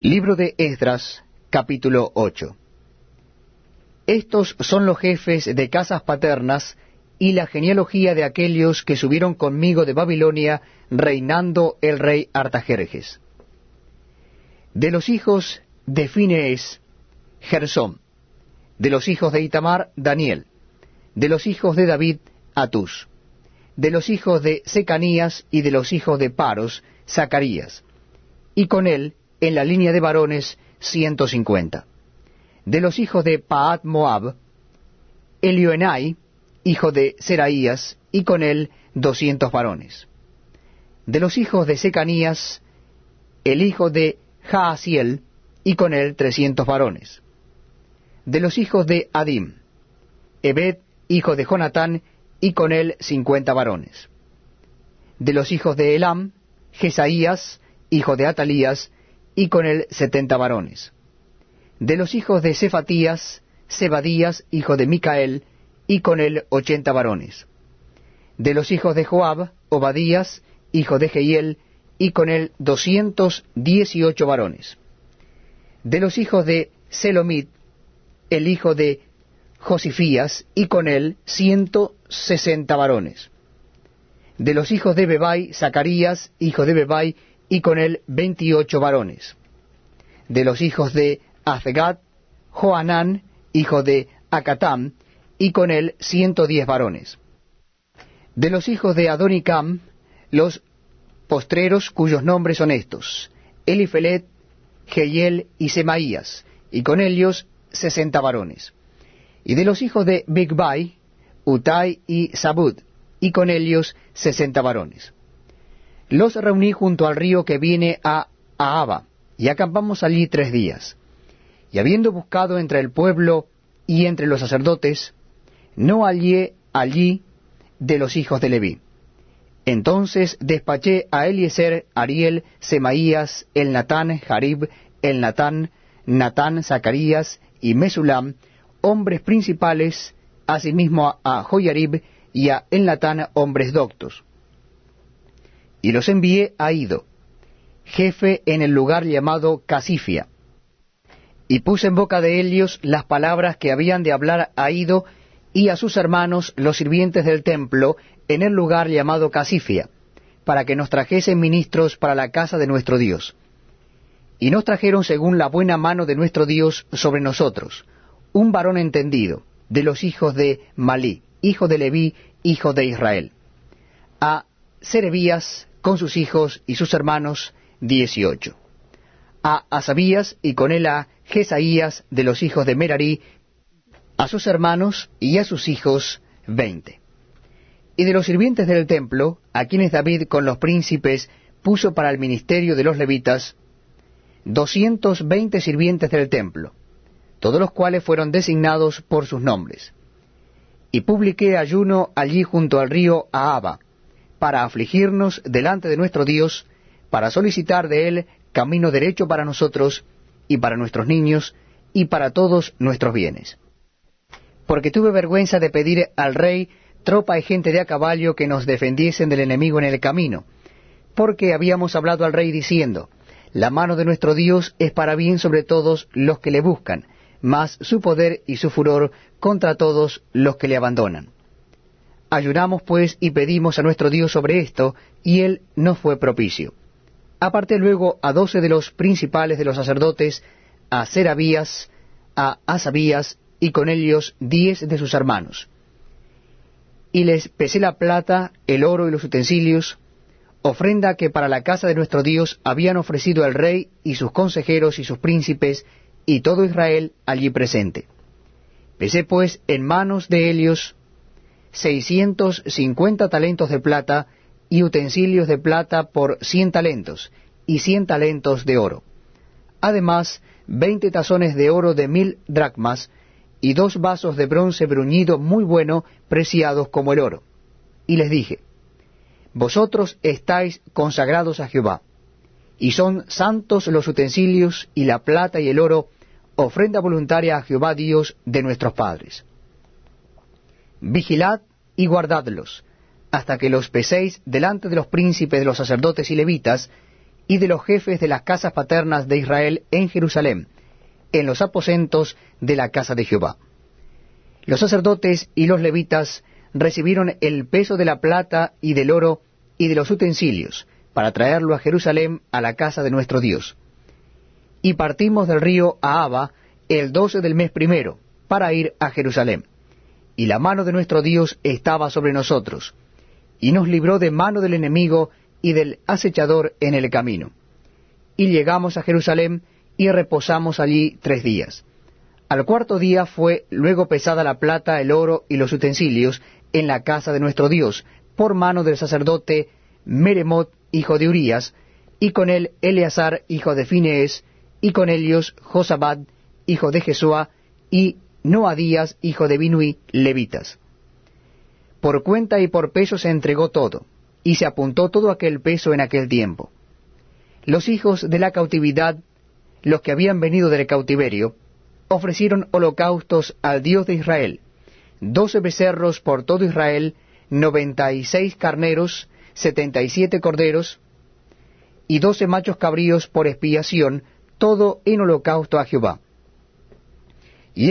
Libro de Esdras, capítulo 8. Estos son los jefes de casas paternas y la genealogía de aquellos que subieron conmigo de Babilonia, reinando el rey Artajerjes. De los hijos de Finees, Gersón. De los hijos de Itamar, Daniel. De los hijos de David, Atus. De los hijos de Secanías y de los hijos de Paros, Zacarías. Y con él, en la línea de varones, ciento cincuenta. De los hijos de Paat Moab, Elioenai, hijo de Seraías, y con él doscientos varones. De los hijos de Secanías, el hijo de Jaasiel, y con él trescientos varones. De los hijos de Adim, Ebed, hijo de Jonatán, y con él cincuenta varones. De los hijos de Elam, Jesaías, hijo de Atalías, y con él setenta varones. De los hijos de Cefatías, Zebadías, hijo de Micael, y con él ochenta varones. De los hijos de Joab, Obadías, hijo de Jehiel, y con él doscientos dieciocho varones. De los hijos de Selomit, el hijo de Josifías, y con él ciento sesenta varones. De los hijos de Bebai, Zacarías, hijo de Bebai, y con él veintiocho varones. De los hijos de Azgat, Joanán, hijo de Acatam, y con él ciento diez varones. De los hijos de Adonicam, los postreros cuyos nombres son estos, Elifelet, Jehiel y Semaías, y con ellos sesenta varones. Y de los hijos de Bigbai, Utai y Sabud, y con ellos sesenta varones. Los reuní junto al río que viene a Ahaba, y acampamos allí tres días. Y habiendo buscado entre el pueblo y entre los sacerdotes, no hallé allí de los hijos de Leví. Entonces despaché a Eliezer, Ariel, Semaías, el Natán, Jarib, el Natán, Natán, Zacarías y Mesulam, hombres principales, asimismo a Joyarib y a El Natán, hombres doctos y los envié a Ido, jefe en el lugar llamado Casifia. Y puse en boca de ellos las palabras que habían de hablar a Ido y a sus hermanos, los sirvientes del templo, en el lugar llamado Casifia, para que nos trajesen ministros para la casa de nuestro Dios. Y nos trajeron según la buena mano de nuestro Dios sobre nosotros, un varón entendido, de los hijos de Malí, hijo de Leví, hijo de Israel. A Serebías, con sus hijos y sus hermanos, dieciocho. A Asabías y con él a Jesaías de los hijos de Merarí, a sus hermanos y a sus hijos, veinte. Y de los sirvientes del templo, a quienes David con los príncipes puso para el ministerio de los levitas, doscientos veinte sirvientes del templo, todos los cuales fueron designados por sus nombres. Y publiqué ayuno allí junto al río Ahaba, para afligirnos delante de nuestro Dios, para solicitar de Él camino derecho para nosotros y para nuestros niños y para todos nuestros bienes. Porque tuve vergüenza de pedir al rey tropa y gente de a caballo que nos defendiesen del enemigo en el camino, porque habíamos hablado al rey diciendo, la mano de nuestro Dios es para bien sobre todos los que le buscan, mas su poder y su furor contra todos los que le abandonan. Ayunamos pues y pedimos a nuestro Dios sobre esto, y él no fue propicio. Aparté luego a doce de los principales de los sacerdotes, a Serabías, a Asabías, y con ellos diez de sus hermanos. Y les pesé la plata, el oro y los utensilios, ofrenda que para la casa de nuestro Dios habían ofrecido el rey y sus consejeros y sus príncipes, y todo Israel allí presente. Pesé pues en manos de ellos seiscientos cincuenta talentos de plata y utensilios de plata por cien talentos y cien talentos de oro. Además, veinte tazones de oro de mil dracmas y dos vasos de bronce bruñido muy bueno, preciados como el oro. Y les dije, Vosotros estáis consagrados a Jehová, y son santos los utensilios y la plata y el oro, ofrenda voluntaria a Jehová Dios de nuestros padres vigilad y guardadlos, hasta que los peséis delante de los príncipes de los sacerdotes y levitas, y de los jefes de las casas paternas de Israel en Jerusalén, en los aposentos de la casa de Jehová. Los sacerdotes y los levitas recibieron el peso de la plata y del oro y de los utensilios, para traerlo a Jerusalén a la casa de nuestro Dios. Y partimos del río Ahaba el doce del mes primero, para ir a Jerusalén. Y la mano de nuestro Dios estaba sobre nosotros, y nos libró de mano del enemigo y del acechador en el camino. Y llegamos a Jerusalén y reposamos allí tres días. Al cuarto día fue luego pesada la plata, el oro y los utensilios en la casa de nuestro Dios, por mano del sacerdote Meremot, hijo de Urías, y con él Eleazar, hijo de Finees, y con ellos Josabad, hijo de Jesúa, y Noadías, hijo de Binui, levitas. Por cuenta y por peso se entregó todo, y se apuntó todo aquel peso en aquel tiempo. Los hijos de la cautividad, los que habían venido del cautiverio, ofrecieron holocaustos al Dios de Israel, doce becerros por todo Israel, noventa y seis carneros, setenta y siete corderos, y doce machos cabríos por expiación, todo en holocausto a Jehová.